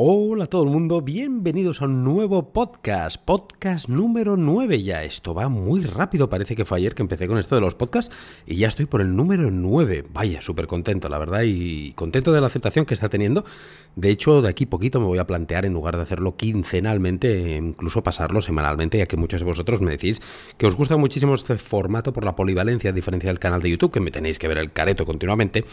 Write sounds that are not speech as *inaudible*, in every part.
Hola a todo el mundo, bienvenidos a un nuevo podcast, podcast número 9 ya. Esto va muy rápido, parece que fue ayer que empecé con esto de los podcasts y ya estoy por el número 9. Vaya, súper contento, la verdad, y contento de la aceptación que está teniendo. De hecho, de aquí poquito me voy a plantear, en lugar de hacerlo quincenalmente, incluso pasarlo semanalmente, ya que muchos de vosotros me decís que os gusta muchísimo este formato por la polivalencia, a diferencia del canal de YouTube, que me tenéis que ver el careto continuamente.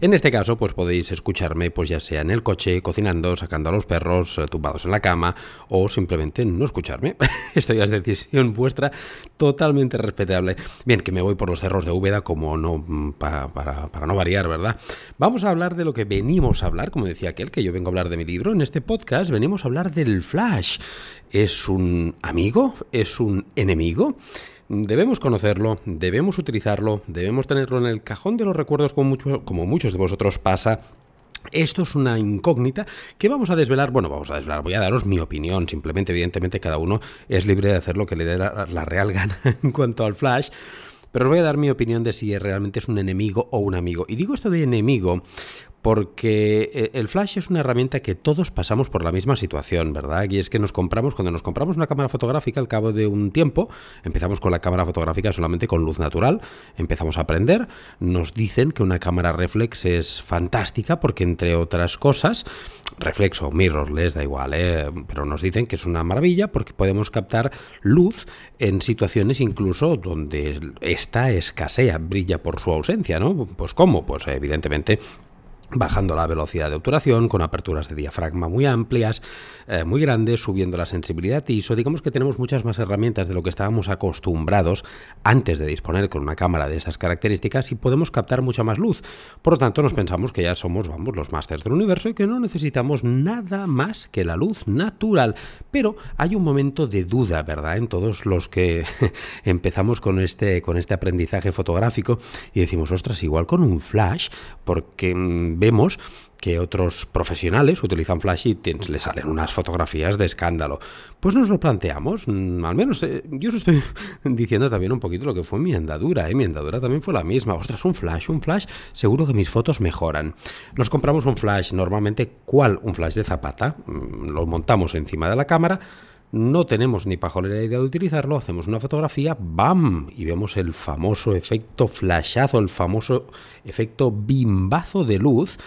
En este caso, pues podéis escucharme, pues ya sea en el coche, cocinando, sacando a los perros eh, tumbados en la cama o simplemente no escucharme. *laughs* Esto ya es decisión vuestra, totalmente respetable. Bien, que me voy por los cerros de Úbeda como no mm, para, para no variar, ¿verdad? Vamos a hablar de lo que venimos a hablar, como decía aquel, que yo vengo a hablar de mi libro. En este podcast venimos a hablar del flash. ¿Es un amigo? ¿Es un enemigo? Debemos conocerlo, debemos utilizarlo, debemos tenerlo en el cajón de los recuerdos como muchos de vosotros pasa esto es una incógnita que vamos a desvelar. Bueno, vamos a desvelar. Voy a daros mi opinión. Simplemente, evidentemente, cada uno es libre de hacer lo que le dé la, la real gana *laughs* en cuanto al Flash. Pero os voy a dar mi opinión de si realmente es un enemigo o un amigo. Y digo esto de enemigo porque eh, el flash es una herramienta que todos pasamos por la misma situación, ¿verdad? Y es que nos compramos, cuando nos compramos una cámara fotográfica al cabo de un tiempo, empezamos con la cámara fotográfica solamente con luz natural, empezamos a aprender, nos dicen que una cámara reflex es fantástica porque entre otras cosas, reflex o mirrorless, da igual, ¿eh? pero nos dicen que es una maravilla porque podemos captar luz en situaciones incluso donde esta escasea, brilla por su ausencia, ¿no? Pues ¿cómo? Pues evidentemente bajando la velocidad de obturación, con aperturas de diafragma muy amplias, eh, muy grandes, subiendo la sensibilidad ISO. Digamos que tenemos muchas más herramientas de lo que estábamos acostumbrados antes de disponer con una cámara de estas características y podemos captar mucha más luz. Por lo tanto, nos pensamos que ya somos, vamos, los másters del universo y que no necesitamos nada más que la luz natural. Pero hay un momento de duda, ¿verdad? En todos los que *laughs* empezamos con este, con este aprendizaje fotográfico y decimos, ostras, igual con un flash, porque mm, vemos que otros profesionales utilizan flash y les salen unas fotografías de escándalo. Pues nos lo planteamos, mm, al menos eh, yo os estoy *laughs* diciendo también un poquito lo que fue mi andadura, ¿eh? mi andadura también fue la misma. Ostras, un flash, un flash, seguro que mis fotos mejoran. Nos compramos un flash, normalmente, ¿cuál? Un flash de zapata, mm, lo montamos encima de la cámara, no tenemos ni pajolera idea de utilizarlo, hacemos una fotografía, ¡bam! Y vemos el famoso efecto flashazo, el famoso efecto bimbazo de luz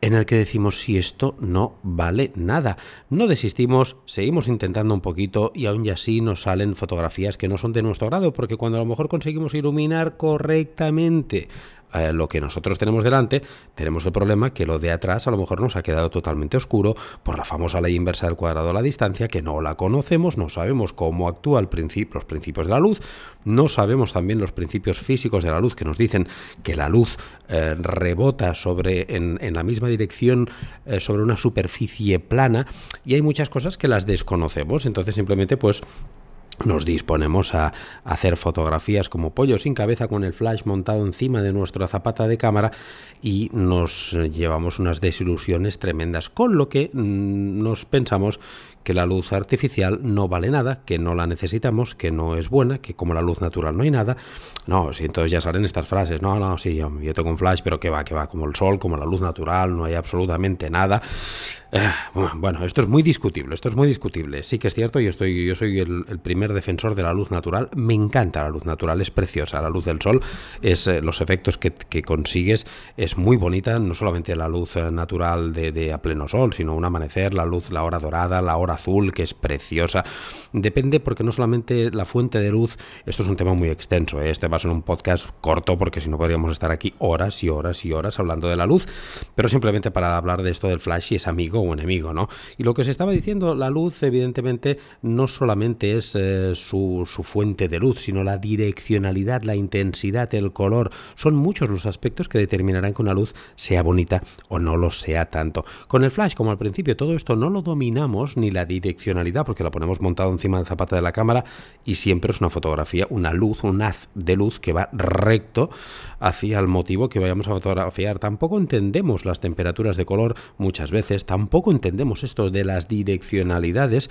en el que decimos si esto no vale nada. No desistimos, seguimos intentando un poquito y aún así nos salen fotografías que no son de nuestro grado, porque cuando a lo mejor conseguimos iluminar correctamente lo que nosotros tenemos delante, tenemos el problema que lo de atrás a lo mejor nos ha quedado totalmente oscuro por la famosa ley inversa del cuadrado a la distancia, que no la conocemos, no sabemos cómo actúa el los principios de la luz, no sabemos también los principios físicos de la luz que nos dicen que la luz eh, rebota sobre, en, la misma dirección eh, sobre una superficie plana y hay muchas cosas que las desconocemos, entonces simplemente pues nos disponemos a hacer fotografías como pollo sin cabeza con el flash montado encima de nuestra zapata de cámara y nos llevamos unas desilusiones tremendas, con lo que mm, nos pensamos que la luz artificial no vale nada, que no la necesitamos, que no es buena, que como la luz natural no hay nada. No, si entonces ya salen estas frases, no, no, sí, yo, yo tengo un flash, pero que va, que va, como el sol, como la luz natural, no hay absolutamente nada. Eh, bueno, esto es muy discutible, esto es muy discutible. Sí que es cierto, yo, estoy, yo soy el, primer defensor de la luz natural. Me encanta la luz natural, es preciosa. La luz del sol, es eh, los efectos que, consigues, es muy bonita. No solamente la luz eh, natural de, a pleno sol, sino un amanecer, la luz, la hora dorada, la hora azul, que es preciosa. Depende porque no solamente la fuente de luz, esto es un tema muy extenso. Este va a ser un podcast corto porque si no podríamos estar aquí horas y horas y horas hablando de la luz. Pero simplemente para hablar de esto del flash y es amigo o enemigo, ¿no? Y lo que se estaba diciendo, la luz evidentemente no solamente es eh, su, su fuente de luz, sino la direccionalidad, la intensidad, el color, son muchos los aspectos que determinarán que una luz sea bonita o no lo sea tanto. Con el flash, como al principio, todo esto no lo dominamos, ni la direccionalidad, porque lo ponemos montado encima del zapata de la cámara y siempre es una fotografía, una luz, un haz de luz que va recto hacia el motivo que vayamos a fotografiar. Tampoco entendemos las temperaturas de color muchas veces, tampoco entendemos esto de las direccionalidades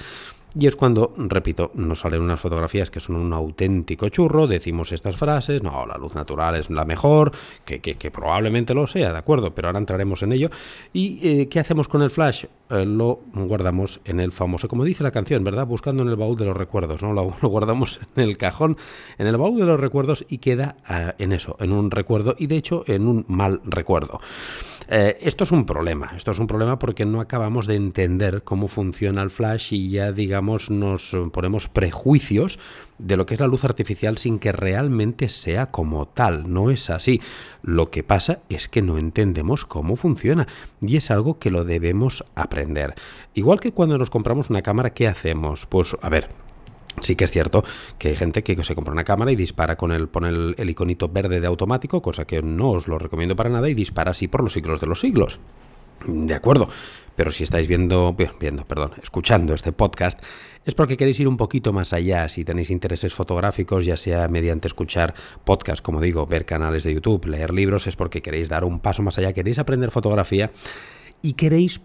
Y es cuando, repito, nos salen unas fotografías que son un auténtico churro, decimos estas frases, no, la luz natural es la mejor, que, que, probablemente lo sea, ¿de acuerdo? Pero ahora entraremos en ello. ¿Y eh, qué hacemos con el flash? Eh, lo guardamos en el famoso, como dice la canción, ¿verdad? Buscando en el baúl de los recuerdos, ¿no? Lo, *laughs* guardamos en el cajón, en el baúl de los recuerdos y queda eh, en eso, en un recuerdo y de hecho en un mal recuerdo. Esto es un problema, esto es un problema porque no acabamos de entender cómo funciona el flash y ya digamos nos ponemos prejuicios de lo que es la luz artificial sin que realmente sea como tal, no es así. Lo que pasa es que no entendemos cómo funciona y es algo que lo debemos aprender. Igual que cuando nos compramos una cámara, ¿qué hacemos? Pues a ver, Sí que es cierto que hay gente que se compra una cámara y dispara con el, pone el, iconito verde de automático, cosa que no os lo recomiendo para nada, y dispara así por los siglos de los siglos. De acuerdo, pero si estáis viendo, viendo, perdón, escuchando este podcast, es porque queréis ir un poquito más allá. Si tenéis intereses fotográficos, ya sea mediante escuchar podcast, como digo, ver canales de YouTube, leer libros, es porque queréis dar un paso más allá, queréis aprender fotografía y queréis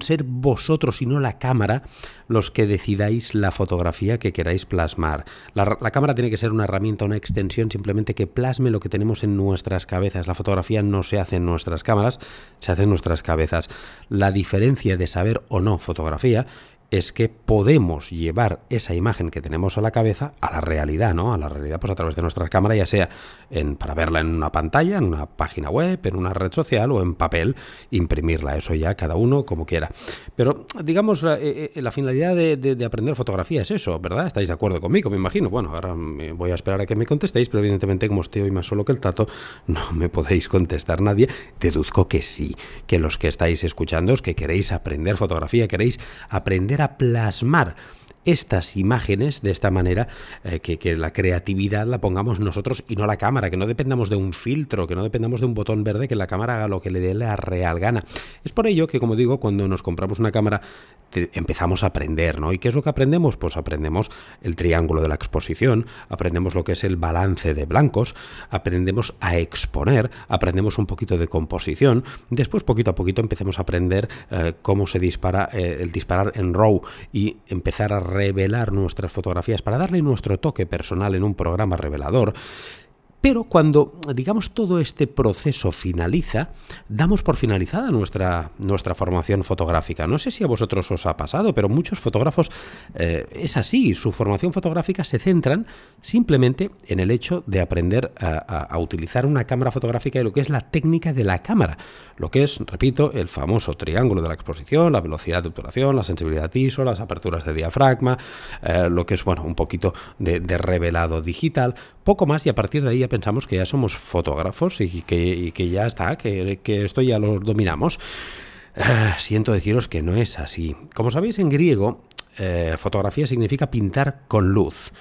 ser vosotros y no la cámara los que decidáis la fotografía que queráis plasmar. La, la, cámara tiene que ser una herramienta, una extensión simplemente que plasme lo que tenemos en nuestras cabezas. La fotografía no se hace en nuestras cámaras, se hace en nuestras cabezas. La diferencia de saber o no fotografía es que podemos llevar esa imagen que tenemos a la cabeza a la realidad, ¿no? A la realidad pues a través de nuestra cámara, ya sea para verla en una pantalla, en una página web, en una red social o en papel, imprimirla, eso ya cada uno como quiera. Pero digamos, la, eh, eh, finalidad de, aprender fotografía es eso, ¿verdad? ¿Estáis de acuerdo conmigo? Me imagino. Bueno, ahora me voy a esperar a que me contestéis, pero evidentemente como estoy hoy más solo que el tato, *laughs* no me podéis contestar nadie. Deduzco que sí, que los que estáis escuchando, que queréis aprender fotografía, queréis aprender a plasmar estas imágenes de esta manera, eh, que, la creatividad la pongamos nosotros y no la cámara, que no dependamos de un filtro, que no dependamos de un botón verde, que la cámara haga lo que le dé la real gana. Es por ello que, como digo, cuando nos compramos una cámara empezamos a aprender, ¿no? ¿Y qué es lo que aprendemos? Pues aprendemos el triángulo de la exposición, aprendemos lo que es el balance de blancos, aprendemos a exponer, aprendemos un poquito de composición, después poquito a poquito empecemos a aprender eh, cómo se dispara eh, el disparar en RAW y empezar a revelar nuestras fotografías, para darle nuestro toque personal en un programa revelador, pero cuando, digamos, todo este proceso finaliza, damos por finalizada nuestra, nuestra formación fotográfica. No sé si a vosotros os ha pasado, pero muchos fotógrafos eh, es así. Su formación fotográfica se centran simplemente en el hecho de aprender a, utilizar una cámara fotográfica y lo que es la técnica de la cámara. Lo que es, repito, el famoso triángulo de la exposición, la velocidad de obturación, la sensibilidad ISO, las aperturas de diafragma, eh, lo que es, bueno, un poquito de, de revelado digital, poco más y a partir de ahí pensamos que ya somos fotógrafos y que, que ya está, que, esto ya lo dominamos. Ah, siento deciros que no es así. Como sabéis, en griego, eh, fotografía significa pintar con luz.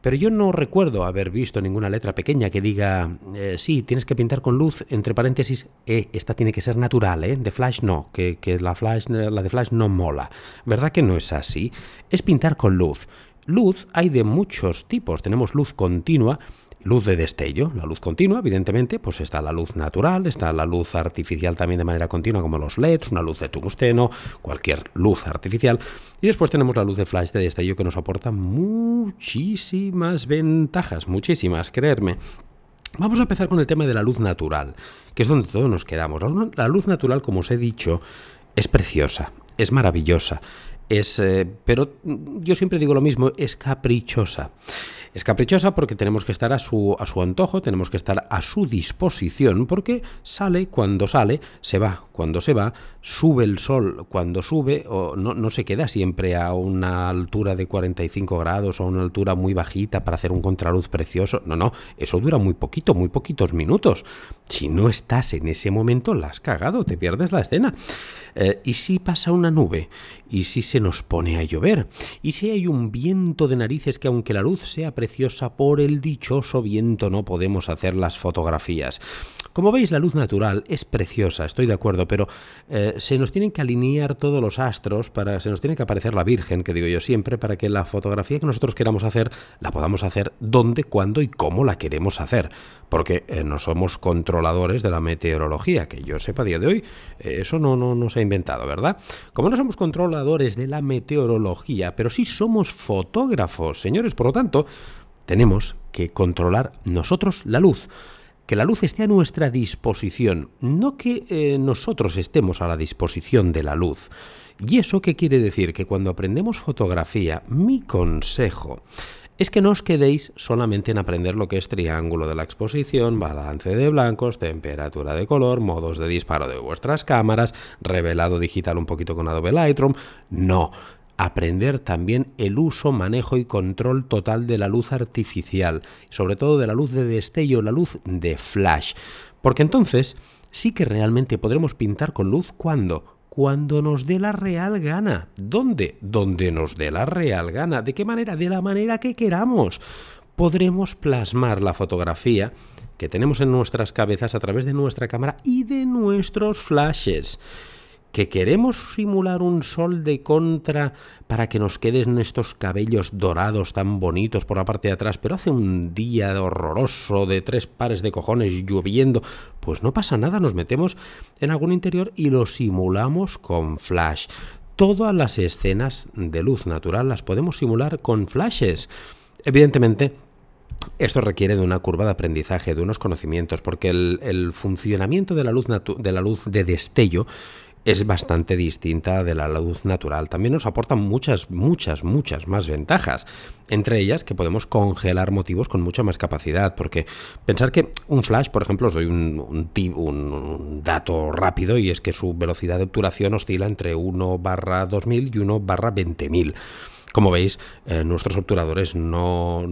Pero yo no recuerdo haber visto ninguna letra pequeña que diga, eh, sí, tienes que pintar con luz, entre paréntesis, eh, esta tiene que ser natural, ¿eh? De flash no, que, que la, flash, la de flash no mola. ¿Verdad que no es así? Es pintar con luz. Luz hay de muchos tipos. Tenemos luz continua, luz de destello, la luz continua, evidentemente, pues está la luz natural, está la luz artificial también de manera continua, como los LEDs, una luz de tungsteno, cualquier luz artificial. Y después tenemos la luz de flash de destello que nos aporta muchísimas ventajas, muchísimas, creerme. Vamos a empezar con el tema de la luz natural, que es donde todos nos quedamos. La luz natural, como os he dicho, es preciosa, es maravillosa, es, eh, pero yo siempre digo lo mismo, es caprichosa. Es caprichosa porque tenemos que estar a su, a su antojo, tenemos que estar a su disposición, porque sale cuando sale, se va cuando se va, sube el sol cuando sube, o no, no se queda siempre a una altura de 45 grados o a una altura muy bajita para hacer un contraluz precioso. No, no, eso dura muy poquito, muy poquitos minutos. Si no estás en ese momento, la has cagado, te pierdes la escena. Eh, ¿Y si pasa una nube? ¿Y si se nos pone a llover? ¿Y si hay un viento de narices que aunque la luz sea preciosa, por el dichoso viento no podemos hacer las fotografías. Como veis, la luz natural es preciosa, estoy de acuerdo, pero eh, se nos tienen que alinear todos los astros, para, se nos tiene que aparecer la Virgen, que digo yo siempre, para que la fotografía que nosotros queramos hacer la podamos hacer donde, cuándo y cómo la queremos hacer. Porque eh, no somos controladores de la meteorología, que yo sepa a día de hoy, eh, eso no, no, no se ha inventado, ¿verdad? Como no somos controladores de la meteorología, pero sí somos fotógrafos, señores, por lo tanto, tenemos que controlar nosotros la luz que la luz esté a nuestra disposición, no que eh, nosotros estemos a la disposición de la luz. ¿Y eso qué quiere decir? Que cuando aprendemos fotografía, mi consejo es que no os quedéis solamente en aprender lo que es triángulo de la exposición, balance de blancos, temperatura de color, modos de disparo de vuestras cámaras, revelado digital un poquito con Adobe Lightroom. No, aprender también el uso, manejo y control total de la luz artificial, sobre todo de la luz de destello, la luz de flash. Porque entonces sí que realmente podremos pintar con luz cuando cuando nos dé la real gana. ¿Dónde? Donde nos dé la real gana. ¿De qué manera? De la manera que queramos. Podremos plasmar la fotografía que tenemos en nuestras cabezas a través de nuestra cámara y de nuestros flashes que queremos simular un sol de contra para que nos queden estos cabellos dorados tan bonitos por la parte de atrás, pero hace un día horroroso de tres pares de cojones lloviendo, pues no pasa nada, nos metemos en algún interior y lo simulamos con flash. Todas las escenas de luz natural las podemos simular con flashes. Evidentemente, esto requiere de una curva de aprendizaje, de unos conocimientos, porque el, funcionamiento de la luz, de la luz de destello es bastante distinta de la luz natural. También nos aporta muchas, muchas, muchas más ventajas. Entre ellas que podemos congelar motivos con mucha más capacidad. Porque pensar que un flash, por ejemplo, os doy un, un, un dato rápido y es que su velocidad de obturación oscila entre 1 barra 2000 y 1 barra 20000. Como veis, eh, nuestros obturadores no,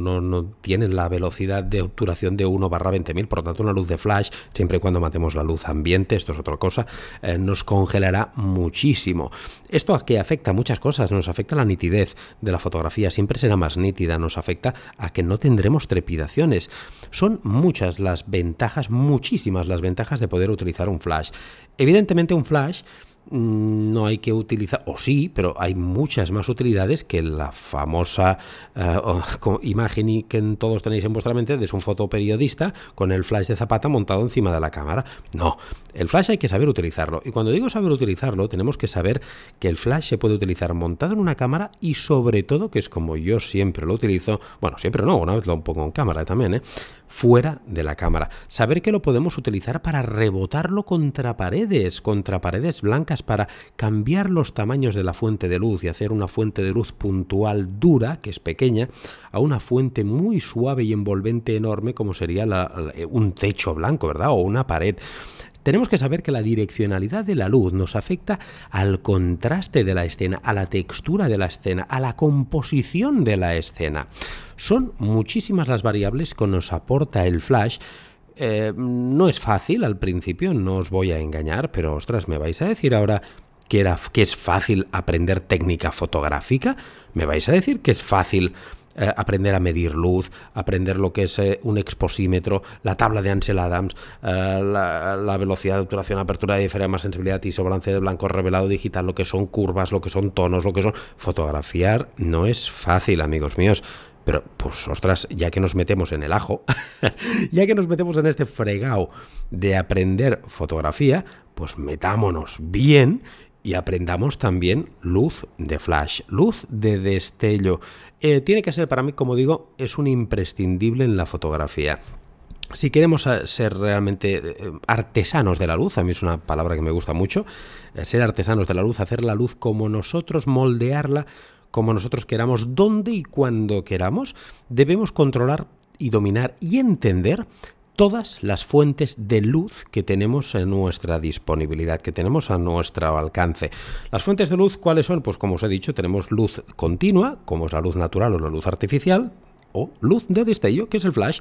tienen la velocidad de obturación de 1 barra 20.000, por lo tanto una luz de flash, siempre y cuando matemos la luz ambiente, esto es otra cosa, eh, nos congelará muchísimo. Esto a que afecta muchas cosas, nos afecta la nitidez de la fotografía, siempre será más nítida, nos afecta a que no tendremos trepidaciones. Son muchas las ventajas, muchísimas las ventajas de poder utilizar un flash. Evidentemente un flash no hay que utilizar, o sí, pero hay muchas más utilidades que la famosa eh, *laughs* imagen que todos tenéis en vuestra mente de un fotoperiodista con el flash de zapata montado encima de la cámara. No, el flash hay que saber utilizarlo. Y cuando digo saber utilizarlo, tenemos que saber que el flash se puede utilizar montado en una cámara y sobre todo, que es como yo siempre lo utilizo, bueno, siempre no, una vez lo pongo en cámara también, ¿eh? fuera de la cámara. Saber que lo podemos utilizar para rebotarlo contra paredes, contra paredes blancas, para cambiar los tamaños de la fuente de luz y hacer una fuente de luz puntual dura, que es pequeña, a una fuente muy suave y envolvente enorme como sería un techo blanco, ¿verdad? O una pared tenemos que saber que la direccionalidad de la luz nos afecta al contraste de la escena, a la textura de la escena, a la composición de la escena. Son muchísimas las variables que nos aporta el flash eh, no es fácil al principio, no os voy a engañar, pero ostras, ¿me vais a decir ahora que, era, que es fácil aprender técnica fotográfica? ¿Me vais a decir que es fácil eh, aprender a medir luz, aprender lo que es eh, un exposímetro, la tabla de Ansel Adams, eh, la, velocidad de obturación, apertura de diafragma, sensibilidad y balance de blanco revelado digital, lo que son curvas, lo que son tonos, lo que son... Fotografiar no es fácil, amigos míos. Pero, pues, ostras, ya que nos metemos en el ajo, *laughs* ya que nos metemos en este fregado de aprender fotografía, pues metámonos bien y aprendamos también luz de flash, luz de destello. Eh, tiene que ser para mí, como digo, es un imprescindible en la fotografía. Si queremos eh, ser realmente eh, artesanos de la luz, a mí es una palabra que me gusta mucho, ser artesanos de la luz, hacer la luz como nosotros, moldearla como nosotros queramos, donde y cuando queramos, debemos controlar y dominar y entender todas las fuentes de luz que tenemos en nuestra disponibilidad, que tenemos a nuestro alcance. Las fuentes de luz, ¿cuáles son? Pues como os he dicho, tenemos luz continua, como es la luz natural o la luz artificial, o luz de destello, que es el flash,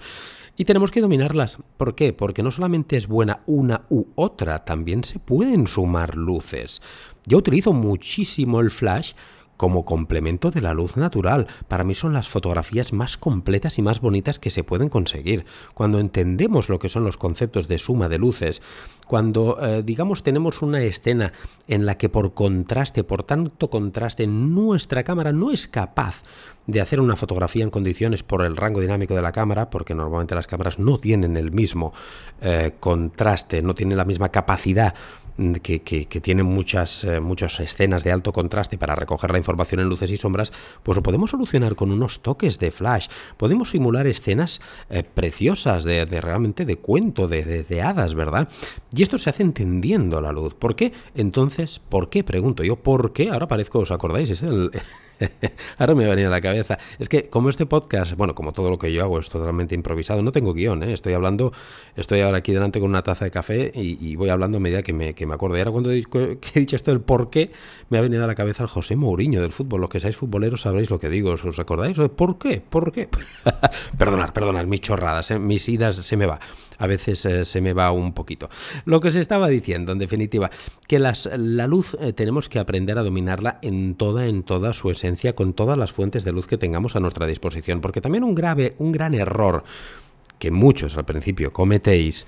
y tenemos que dominarlas. ¿Por qué? Porque no solamente es buena una u otra, también se pueden sumar luces. Yo utilizo muchísimo el flash como complemento de la luz natural. Para mí son las fotografías más completas y más bonitas que se pueden conseguir. Cuando entendemos lo que son los conceptos de suma de luces, cuando eh, digamos tenemos una escena en la que por contraste, por tanto contraste, nuestra cámara no es capaz de hacer una fotografía en condiciones por el rango dinámico de la cámara, porque normalmente las cámaras no tienen el mismo eh, contraste, no tienen la misma capacidad que, tienen muchas, eh, muchas escenas de alto contraste para recoger la información en luces y sombras, pues lo podemos solucionar con unos toques de flash. Podemos simular escenas eh, preciosas de, realmente de cuento, de, de, hadas, ¿verdad? Y esto se hace entendiendo la luz. ¿Por qué? Entonces, ¿por qué? Pregunto yo, ¿por qué? Ahora parezco, ¿os acordáis? Es el... *laughs* Ahora me venía a la cabeza. Es que como este podcast, bueno, como todo lo que yo hago es totalmente improvisado, no tengo guion, ¿eh? estoy hablando, estoy ahora aquí delante con una taza de café y, voy hablando a medida que me, que me acuerdo. Y ahora cuando he, dicho esto del por qué, me ha venido a la cabeza el José Mourinho del fútbol. Los que seáis futboleros sabréis lo que digo, ¿os acordáis? ¿Por qué? ¿Por qué? *laughs* perdonad, perdonad, mis chorradas, ¿eh? mis idas se me va. A veces eh, se me va un poquito. Lo que se estaba diciendo, en definitiva, que las, la luz eh, tenemos que aprender a dominarla en toda, en toda su esencia, con todas las fuentes de luz que tengamos a nuestra disposición. Porque también un grave, un gran error que muchos al principio cometéis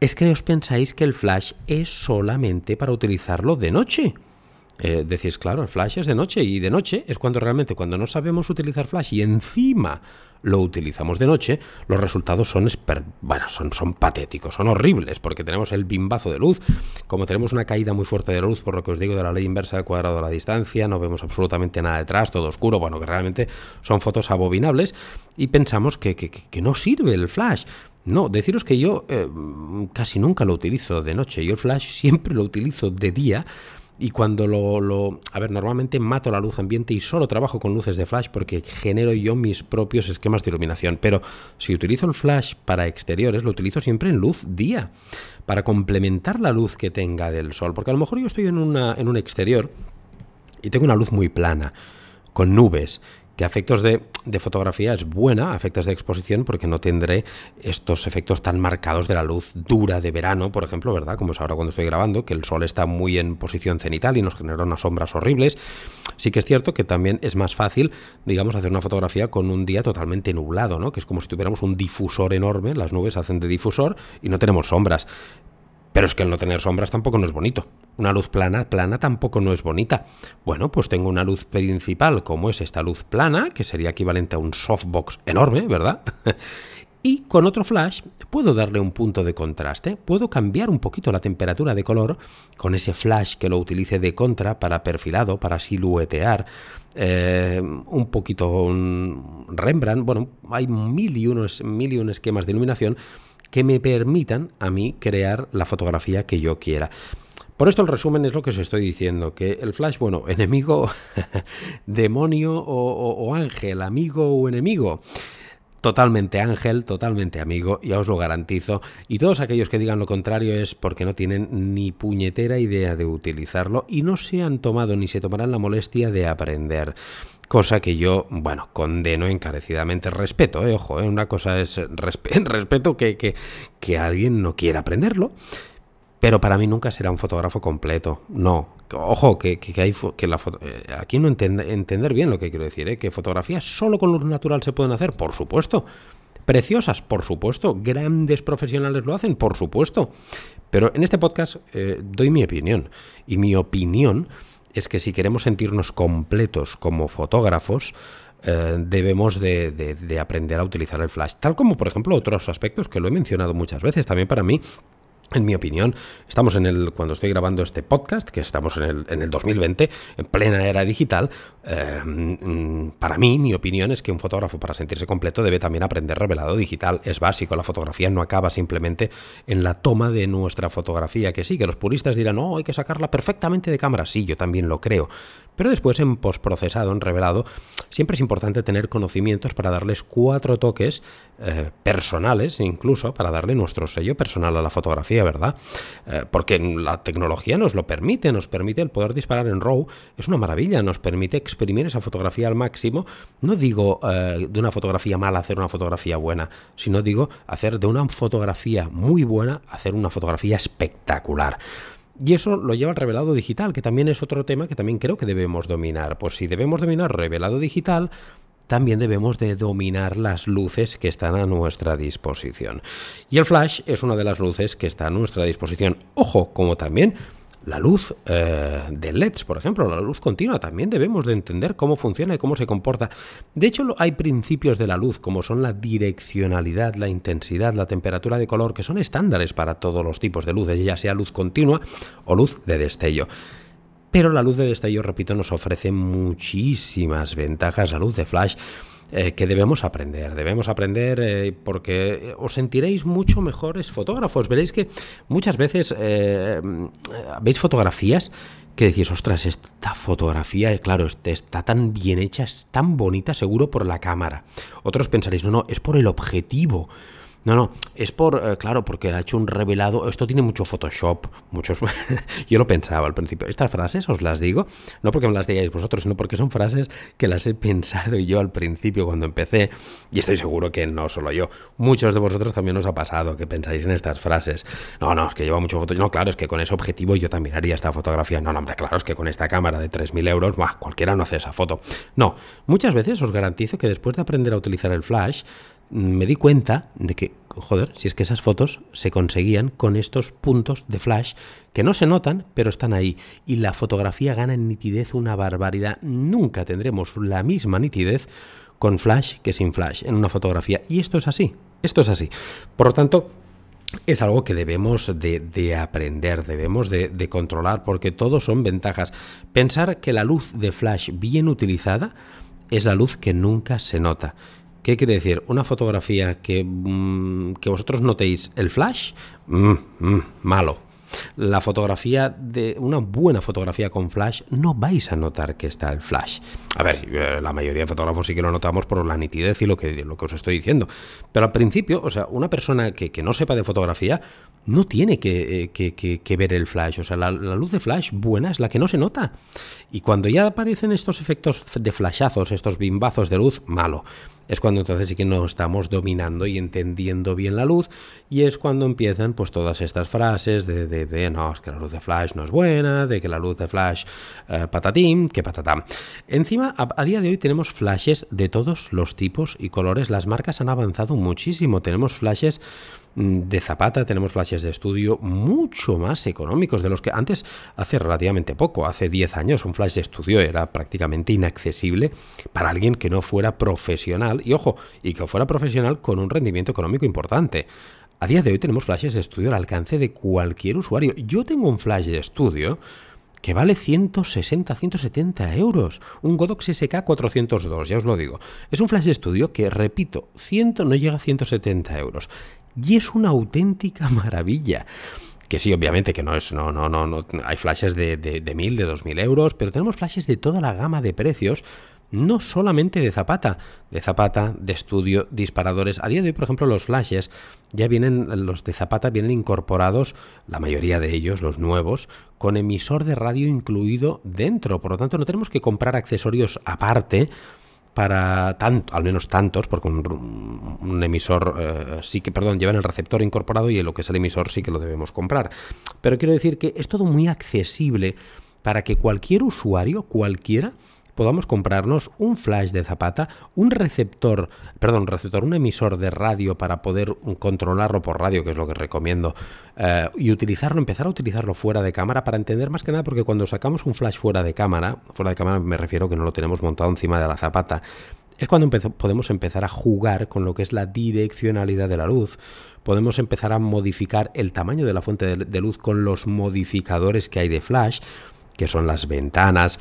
es que os pensáis que el flash es solamente para utilizarlo de noche. Eh, decís, claro, el flash es de noche y de noche es cuando realmente cuando no sabemos utilizar flash y encima lo utilizamos de noche, los resultados son, bueno, son, son patéticos, son horribles, porque tenemos el bimbazo de luz, como tenemos una caída muy fuerte de luz, por lo que os digo de la ley inversa del cuadrado de la distancia, no vemos absolutamente nada detrás, todo oscuro, bueno, que realmente son fotos abobinables, y pensamos que, que no sirve el flash. No, deciros que yo eh, casi nunca lo utilizo de noche. Yo el flash siempre lo utilizo de día. Y cuando lo, A ver, normalmente mato la luz ambiente y solo trabajo con luces de flash porque genero yo mis propios esquemas de iluminación. Pero si utilizo el flash para exteriores, lo utilizo siempre en luz día. Para complementar la luz que tenga del sol. Porque a lo mejor yo estoy en, una, en un exterior y tengo una luz muy plana, con nubes que efectos de, fotografía es buena, efectos de exposición, porque no tendré estos efectos tan marcados de la luz dura de verano, por ejemplo, ¿verdad? Como es ahora cuando estoy grabando, que el sol está muy en posición cenital y nos genera unas sombras horribles. Sí que es cierto que también es más fácil, digamos, hacer una fotografía con un día totalmente nublado, ¿no? Que es como si tuviéramos un difusor enorme, las nubes hacen de difusor y no tenemos sombras. Pero es que el no tener sombras tampoco no es bonito. Una luz plana, plana tampoco no es bonita. Bueno, pues tengo una luz principal como es esta luz plana, que sería equivalente a un softbox enorme, ¿verdad? *laughs* y con otro flash puedo darle un punto de contraste, puedo cambiar un poquito la temperatura de color con ese flash que lo utilice de contra para perfilado, para siluetear, eh, un poquito un Rembrandt, bueno, hay mil y, unos, mil y un esquemas de iluminación que me permitan a mí crear la fotografía que yo quiera. Por esto el resumen es lo que os estoy diciendo, que el flash, bueno, *laughs* enemigo, demonio o, ángel, amigo o enemigo. Totalmente ángel, totalmente amigo, ya os lo garantizo. Y todos aquellos que digan lo contrario es porque no tienen ni puñetera idea de utilizarlo y no se han tomado ni se tomarán la molestia de aprender cosa que yo, bueno, condeno encarecidamente. Respeto, eh, ojo, eh, una cosa es *laughs* respeto que, que, que alguien no quiera aprenderlo, pero para mí nunca será un fotógrafo completo. No, ojo, que, que hay que la eh, aquí no entender bien lo que quiero decir, ¿eh? que fotografías solo con luz natural se pueden hacer, por supuesto. Preciosas, por supuesto. Grandes profesionales lo hacen, por supuesto. Pero en este podcast eh, doy mi opinión. Y mi opinión es que si queremos sentirnos completos como fotógrafos, eh, debemos de, de, aprender a utilizar el flash. Tal como, por ejemplo, otros aspectos que lo he mencionado muchas veces. También para mí en mi opinión, estamos en el, cuando estoy grabando este podcast, que estamos en el, en el 2020, en plena era digital, eh, mm, para mí, mi opinión es que un fotógrafo para sentirse completo debe también aprender revelado digital. Es básico, la fotografía no acaba simplemente en la toma de nuestra fotografía, que sí, que los puristas dirán, no, hay que sacarla perfectamente de cámara, sí, yo también lo creo. Pero después en postprocesado, en revelado, siempre es importante tener conocimientos para darles cuatro toques eh, personales, incluso para darle nuestro sello personal a la fotografía, ¿verdad? Eh, porque la tecnología nos lo permite, nos permite el poder disparar en RAW, es una maravilla, nos permite exprimir esa fotografía al máximo. No digo eh, de una fotografía mala hacer una fotografía buena, sino digo hacer de una fotografía muy buena hacer una fotografía espectacular. Y eso lo lleva al revelado digital, que también es otro tema que también creo que debemos dominar. Pues si debemos dominar revelado digital, también debemos de dominar las luces que están a nuestra disposición. Y el flash es una de las luces que está a nuestra disposición. Ojo, como también la luz eh, de LEDs, por ejemplo, la luz continua, también debemos de entender cómo funciona y cómo se comporta. De hecho, hay principios de la luz, como son la direccionalidad, la intensidad, la temperatura de color, que son estándares para todos los tipos de luces, ya sea luz continua o luz de destello. Pero la luz de destello, repito, nos ofrece muchísimas ventajas. La luz de flash eh, que debemos aprender. Debemos aprender eh, porque os sentiréis mucho mejores fotógrafos. Veréis que muchas veces eh, veis fotografías que decís, ostras, esta fotografía, claro, está tan bien hecha, es tan bonita, seguro por la cámara. Otros pensaréis, no, no, es por el objetivo. No, no, es por, eh, claro, porque ha hecho un revelado, esto tiene mucho Photoshop, muchos, *laughs* yo lo pensaba al principio, estas frases os las digo, no porque me las digáis vosotros, sino porque son frases que las he pensado yo al principio cuando empecé, y estoy seguro que no solo yo, muchos de vosotros también os ha pasado que pensáis en estas frases, no, no, es que lleva mucho Photoshop, no, claro, es que con ese objetivo yo también haría esta fotografía, no, no, hombre, claro, es que con esta cámara de 3.000 euros, cualquiera no hace esa foto, no, muchas veces os garantizo que después de aprender a utilizar el flash, me di cuenta de que, joder, si es que esas fotos se conseguían con estos puntos de flash que no se notan, pero están ahí. Y la fotografía gana en nitidez una barbaridad. Nunca tendremos la misma nitidez con flash que sin flash en una fotografía. Y esto es así. Esto es así. Por lo tanto, es algo que debemos de, aprender, debemos de, de, controlar, porque todos son ventajas. Pensar que la luz de flash bien utilizada es la luz que nunca se nota. ¿Qué quiere decir? Una fotografía que, mm, que vosotros notéis el flash, mm, mm, malo la fotografía de una buena fotografía con flash, no vais a notar que está el flash. A ver, eh, la mayoría de fotógrafos sí que lo notamos por la nitidez y lo que, lo que os estoy diciendo. Pero al principio, o sea, una persona que, no sepa de fotografía no tiene eh, que, ver el flash. O sea, la, la, luz de flash buena es la que no se nota. Y cuando ya aparecen estos efectos de flashazos, estos bimbazos de luz, malo es cuando entonces sí que no estamos dominando y entendiendo bien la luz y es cuando empiezan pues todas estas frases de, de, no, es que la luz de flash no es buena, de que la luz de flash eh, patatín, que patatán. Encima, a, día de hoy tenemos flashes de todos los tipos y colores, las marcas han avanzado muchísimo, tenemos flashes de zapata, tenemos flashes de estudio mucho más económicos de los que antes, hace relativamente poco, hace 10 años, un flash de estudio era prácticamente inaccesible para alguien que no fuera profesional y ojo, y que fuera profesional con un rendimiento económico importante. A día de hoy tenemos flashes de estudio al alcance de cualquier usuario. Yo tengo un flash de estudio que vale 160, 170 euros. Un Godox SK 402, ya os lo digo. Es un flash de estudio que, repito, 100 no llega a 170 euros. Y es una auténtica maravilla que sí, obviamente que no es, no, no, no, no hay flashes de, de, de 1000, de 2000 euros, pero tenemos flashes de toda la gama de precios no solamente de zapata, de zapata, de estudio, disparadores. A día de hoy, por ejemplo, los flashes ya vienen, los de zapata vienen incorporados, la mayoría de ellos, los nuevos, con emisor de radio incluido dentro. Por lo tanto, no tenemos que comprar accesorios aparte para tanto, al menos tantos, porque un, emisor eh, sí que, perdón, llevan el receptor incorporado y lo que es el emisor sí que lo debemos comprar. Pero quiero decir que es todo muy accesible para que cualquier usuario, cualquiera, podamos comprarnos un flash de zapata, un receptor, perdón, receptor, un emisor de radio para poder controlarlo por radio, que es lo que recomiendo, eh, y utilizarlo, empezar a utilizarlo fuera de cámara para entender más que nada, porque cuando sacamos un flash fuera de cámara, fuera de cámara me refiero que no lo tenemos montado encima de la zapata, es cuando podemos empezar a jugar con lo que es la direccionalidad de la luz. Podemos empezar a modificar el tamaño de la fuente de luz con los modificadores que hay de flash, que son las ventanas,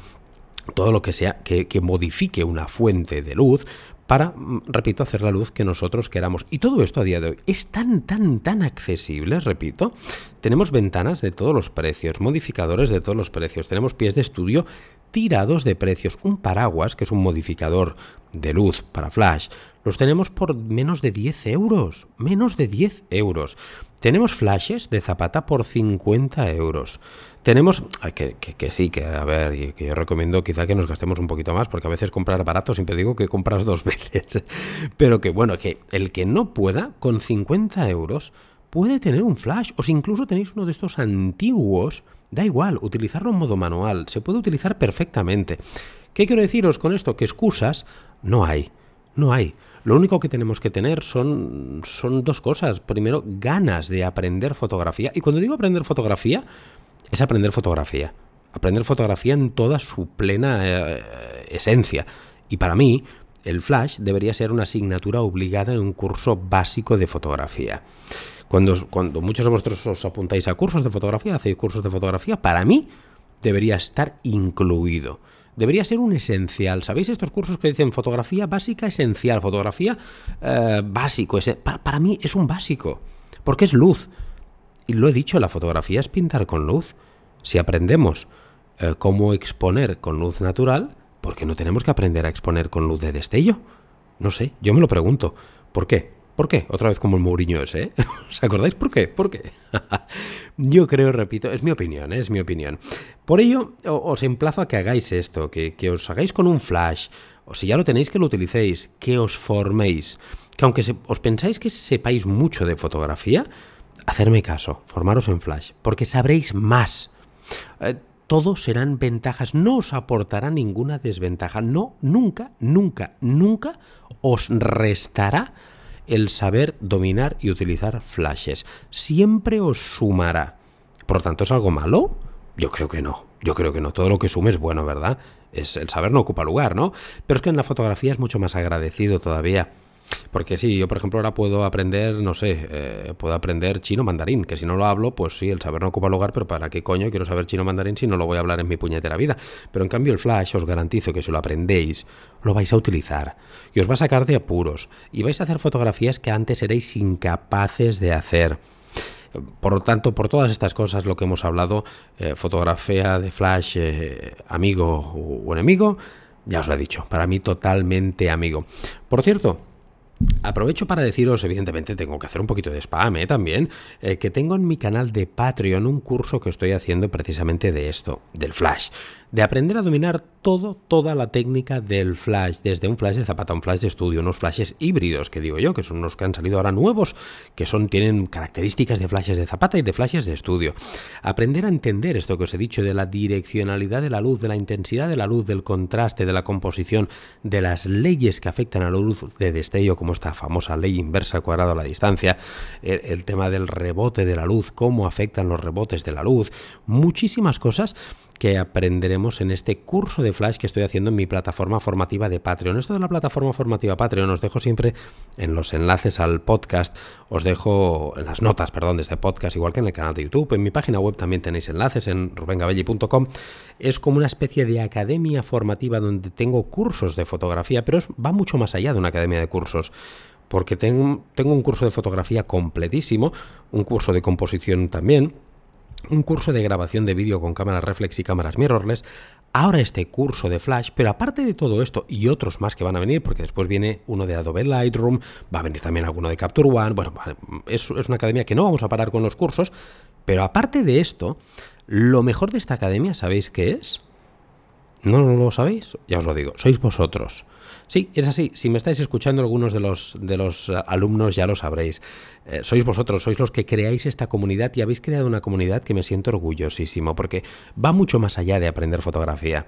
todo lo que sea que, modifique una fuente de luz para, mm, repito, hacer la luz que nosotros queramos. Y todo esto a día de hoy es tan, tan, tan accesible, repito. Tenemos ventanas de todos los precios, modificadores de todos los precios, tenemos pies de estudio tirados de precios, un paraguas, que es un modificador de luz para flash, los tenemos por menos de 10 euros, menos de 10 euros. Tenemos flashes de zapata por 50 euros. Tenemos, que, sí, que a ver, que yo recomiendo quizá que nos gastemos un poquito más, porque a veces comprar barato siempre digo que compras dos *laughs* veces. Pero que bueno, que el que no pueda, con 50 euros, puede tener un flash, o si incluso tenéis uno de estos antiguos, Da igual, utilizarlo en modo manual, se puede utilizar perfectamente. ¿Qué quiero deciros con esto? Que excusas no hay, no hay. Lo único que tenemos que tener son, son dos cosas. Primero, ganas de aprender fotografía. Y cuando digo aprender fotografía, es aprender fotografía. Aprender fotografía en toda su plena eh, esencia. Y para mí, el flash debería ser una asignatura obligada en un curso básico de fotografía. Cuando, cuando muchos de vosotros os apuntáis a cursos de fotografía, hacéis cursos de fotografía, para mí debería estar incluido. Debería ser un esencial. ¿Sabéis estos cursos que dicen fotografía básica esencial? Fotografía eh, básico. Para, para, mí es un básico. Porque es luz. Y lo he dicho, la fotografía es pintar con luz. Si aprendemos eh, cómo exponer con luz natural, ¿por qué no tenemos que aprender a exponer con luz de destello? No sé, yo me lo pregunto. ¿Por qué? ¿Por qué? Otra vez como el Mourinho ese, ¿eh? *laughs* ¿Os acordáis por qué? ¿Por qué? *laughs* Yo creo, repito, es mi opinión, ¿eh? es mi opinión. Por ello, os emplazo a que hagáis esto, que, que, os hagáis con un flash, o si ya lo tenéis, que lo utilicéis, que os forméis. Que aunque os pensáis que sepáis mucho de fotografía, hacerme caso, formaros en flash, porque sabréis más. Eh, todos serán ventajas, no os aportará ninguna desventaja, no, nunca, nunca, nunca os restará el saber dominar y utilizar flashes. Siempre os sumará. Por lo tanto, ¿es algo malo? Yo creo que no. Yo creo que no. Todo lo que sume es bueno, ¿verdad? Es, el saber no ocupa lugar, ¿no? Pero es que en la fotografía es mucho más agradecido todavía. Porque sí, yo por ejemplo ahora puedo aprender, no sé, eh, puedo aprender chino mandarín, que si no lo hablo, pues sí, el saber no ocupa lugar, pero ¿para qué coño quiero saber chino mandarín si no lo voy a hablar en mi puñetera vida? Pero en cambio el flash os garantizo que si lo aprendéis, lo vais a utilizar y os va a sacar de apuros y vais a hacer fotografías que antes erais incapaces de hacer. Por lo tanto, por todas estas cosas, lo que hemos hablado, eh, fotografía de flash, eh, amigo o enemigo, ya os lo he dicho, para mí totalmente amigo. Por cierto, Aprovecho para deciros, evidentemente tengo que hacer un poquito de spam ¿eh? también, eh, que tengo en mi canal de Patreon un curso que estoy haciendo precisamente de esto, del flash de aprender a dominar todo, toda la técnica del flash, desde un flash de zapata, un flash de estudio, unos flashes híbridos, que digo yo, que son unos que han salido ahora nuevos, que son, tienen características de flashes de zapata y de flashes de estudio. Aprender a entender esto que os he dicho de la direccionalidad de la luz, de la intensidad de la luz, del contraste, de la composición, de las leyes que afectan a la luz de destello, como esta famosa ley inversa cuadrado a la distancia, el, el tema del rebote de la luz, cómo afectan los rebotes de la luz, muchísimas cosas que aprenderemos en este curso de Flash que estoy haciendo en mi plataforma formativa de Patreon. Esto de la plataforma formativa Patreon os dejo siempre en los enlaces al podcast, os dejo en las notas, perdón, de este podcast, igual que en el canal de YouTube. En mi página web también tenéis enlaces en rubengabelli.com. Es como una especie de academia formativa donde tengo cursos de fotografía, pero va mucho más allá de una academia de cursos porque tengo, tengo un curso de fotografía completísimo, un curso de composición también, un curso de grabación de vídeo con cámaras reflex y cámaras mirrorless, ahora este curso de Flash, pero aparte de todo esto y otros más que van a venir, porque después viene uno de Adobe Lightroom, va a venir también alguno de Capture One, bueno, es, es una academia que no vamos a parar con los cursos, pero aparte de esto, lo mejor de esta academia, ¿sabéis qué es? ¿No lo sabéis? Ya os lo digo, sois vosotros. Sí, es así. Si me estáis escuchando, algunos de los, de los eh, alumnos ya lo sabréis. Eh, sois vosotros, sois los que creáis esta comunidad y habéis creado una comunidad que me siento orgullosísimo porque va mucho más allá de aprender fotografía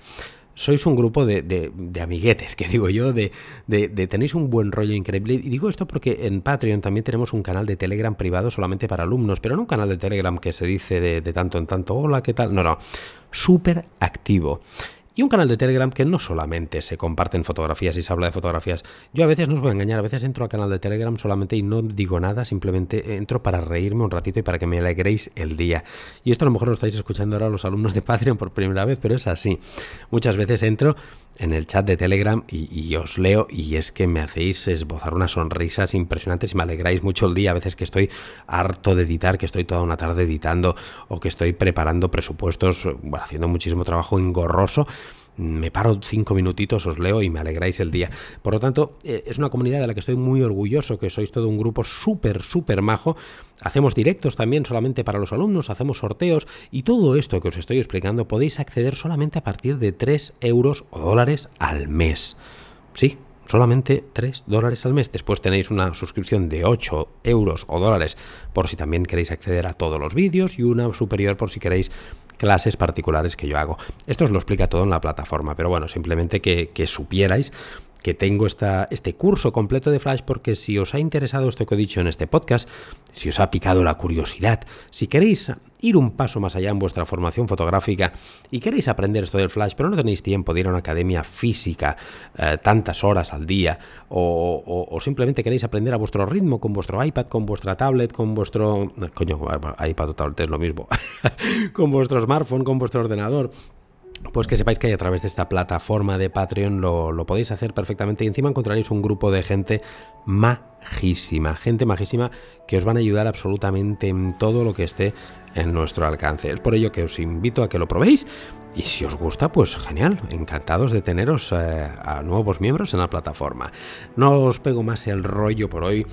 sois un grupo de, de, amiguetes, que digo yo, de, de, tenéis un buen rollo increíble. Y digo esto porque en Patreon también tenemos un canal de Telegram privado solamente para alumnos, pero no un canal de Telegram que se dice de, tanto en tanto, hola, ¿qué tal? No, no, súper activo. Y un canal de Telegram que no solamente se comparten fotografías y se habla de fotografías. Yo a veces no os voy a engañar, a veces entro al canal de Telegram solamente y no digo nada, simplemente entro para reírme un ratito y para que me alegréis el día. Y esto a lo mejor lo estáis escuchando ahora los alumnos de Patreon por primera vez, pero es así. Muchas veces entro en el chat de Telegram y, os leo y es que me hacéis esbozar unas sonrisas impresionantes y me alegráis mucho el día. A veces que estoy harto de editar, que estoy toda una tarde editando o que estoy preparando presupuestos, bueno, haciendo muchísimo trabajo engorroso me paro cinco minutitos, os leo y me alegráis el día. Por lo tanto, eh, es una comunidad de la que estoy muy orgulloso, que sois todo un grupo súper, súper majo. Hacemos directos también solamente para los alumnos, hacemos sorteos y todo esto que os estoy explicando podéis acceder solamente a partir de 3 euros o dólares al mes. Sí, solamente 3 dólares al mes. Después tenéis una suscripción de 8 euros o dólares por si también queréis acceder a todos los vídeos y una superior por si queréis clases particulares que yo hago. Esto os lo explica todo en la plataforma, pero bueno, simplemente que, que supierais que tengo esta, este curso completo de Flash porque si os ha interesado esto que he dicho en este podcast, si os ha picado la curiosidad, si queréis ir un paso más allá en vuestra formación fotográfica y queréis aprender esto del Flash, pero no tenéis tiempo de ir a una academia física eh, tantas horas al día, o, simplemente queréis aprender a vuestro ritmo con vuestro iPad, con vuestra tablet, con vuestro... Coño, iPad o tablet es lo mismo, *laughs* con vuestro smartphone, con vuestro ordenador, pues que sepáis que a través de esta plataforma de Patreon lo, podéis hacer perfectamente y encima encontraréis un grupo de gente majísima, gente majísima que os van a ayudar absolutamente en todo lo que esté en nuestro alcance. Es por ello que os invito a que lo probéis y si os gusta, pues genial, encantados de teneros eh, a nuevos miembros en la plataforma. No os pego más el rollo por hoy,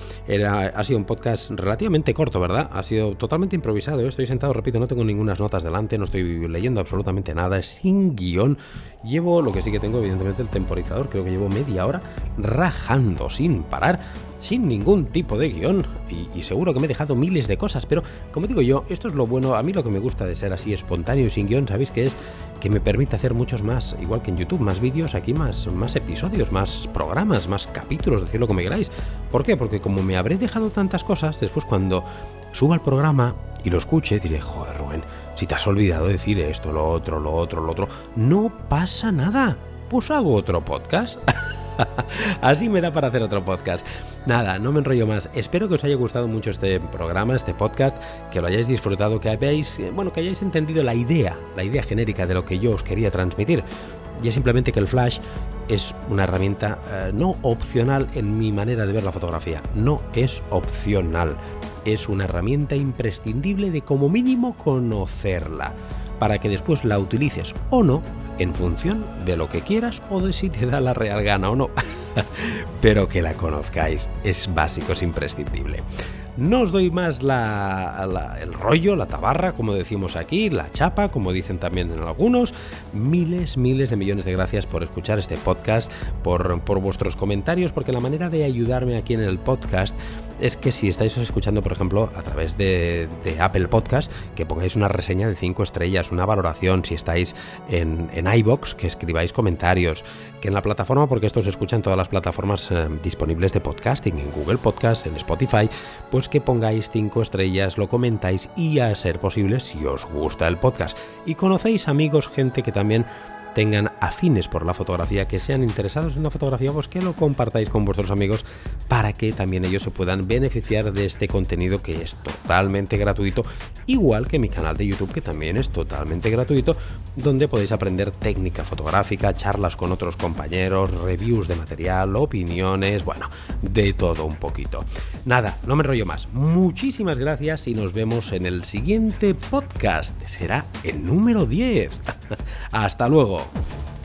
ha sido un podcast relativamente corto, ¿verdad? Ha sido totalmente improvisado, estoy sentado, repito, no tengo ninguna notas delante, no estoy leyendo absolutamente nada, es sin guion. Llevo, lo que sí que tengo, evidentemente, el temporizador, creo que llevo media hora rajando sin parar sin ningún tipo de guion y, seguro que me he dejado miles de cosas, pero como digo yo, esto es lo bueno, a mí lo que me gusta de ser así espontáneo y sin guion, ¿sabéis que es? Que me permite hacer muchos más, igual que en YouTube, más vídeos, aquí más, más episodios, más programas, más capítulos, decirlo como queráis. ¿Por qué? Porque como me habré dejado tantas cosas, después cuando suba el programa y lo escuche, diré, joder Rubén, si te has olvidado decir esto, lo otro, lo otro, lo otro, no pasa nada, pues hago otro podcast. *laughs* *laughs* Así me da para hacer otro podcast. Nada, no me enrollo más. Espero que os haya gustado mucho este programa, este podcast, que lo hayáis disfrutado, que habéis, eh, bueno, que hayáis entendido la idea, la idea genérica de lo que yo os quería transmitir. Y es simplemente que el flash es una herramienta eh, no opcional en mi manera de ver la fotografía. No es opcional. Es una herramienta imprescindible de como mínimo conocerla para que después la utilices o no en función de lo que quieras o de si te da la real gana o no. *laughs* Pero que la conozcáis es básico, es imprescindible. No os doy más el rollo, la tabarra, como decimos aquí, la chapa, como dicen también en algunos. Miles, miles de millones de gracias por escuchar este podcast, por, por vuestros comentarios, porque la manera de ayudarme aquí en el podcast es que si estáis escuchando, por ejemplo, a través de, Apple Podcast, que pongáis una reseña de 5 estrellas, una valoración, si estáis en, en iBox, que escribáis comentarios, que en la plataforma, porque esto se escucha en todas las plataformas eh, disponibles de podcasting, en Google Podcast, en Spotify, pues que pongáis 5 estrellas, lo comentáis y a ser posible, si os gusta el podcast. Y conocéis amigos, gente que también tengan afines por la fotografía, que sean interesados en la fotografía, pues que lo compartáis con vuestros amigos para que también ellos se puedan beneficiar de este contenido que es totalmente gratuito, igual que mi canal de YouTube que también es totalmente gratuito, donde podéis aprender técnica fotográfica, charlas con otros compañeros, reviews de material, opiniones, bueno, de todo un poquito. Nada, no me enrollo más. Muchísimas gracias y nos vemos en el siguiente podcast. Será el número 10. *laughs* Hasta luego. Football.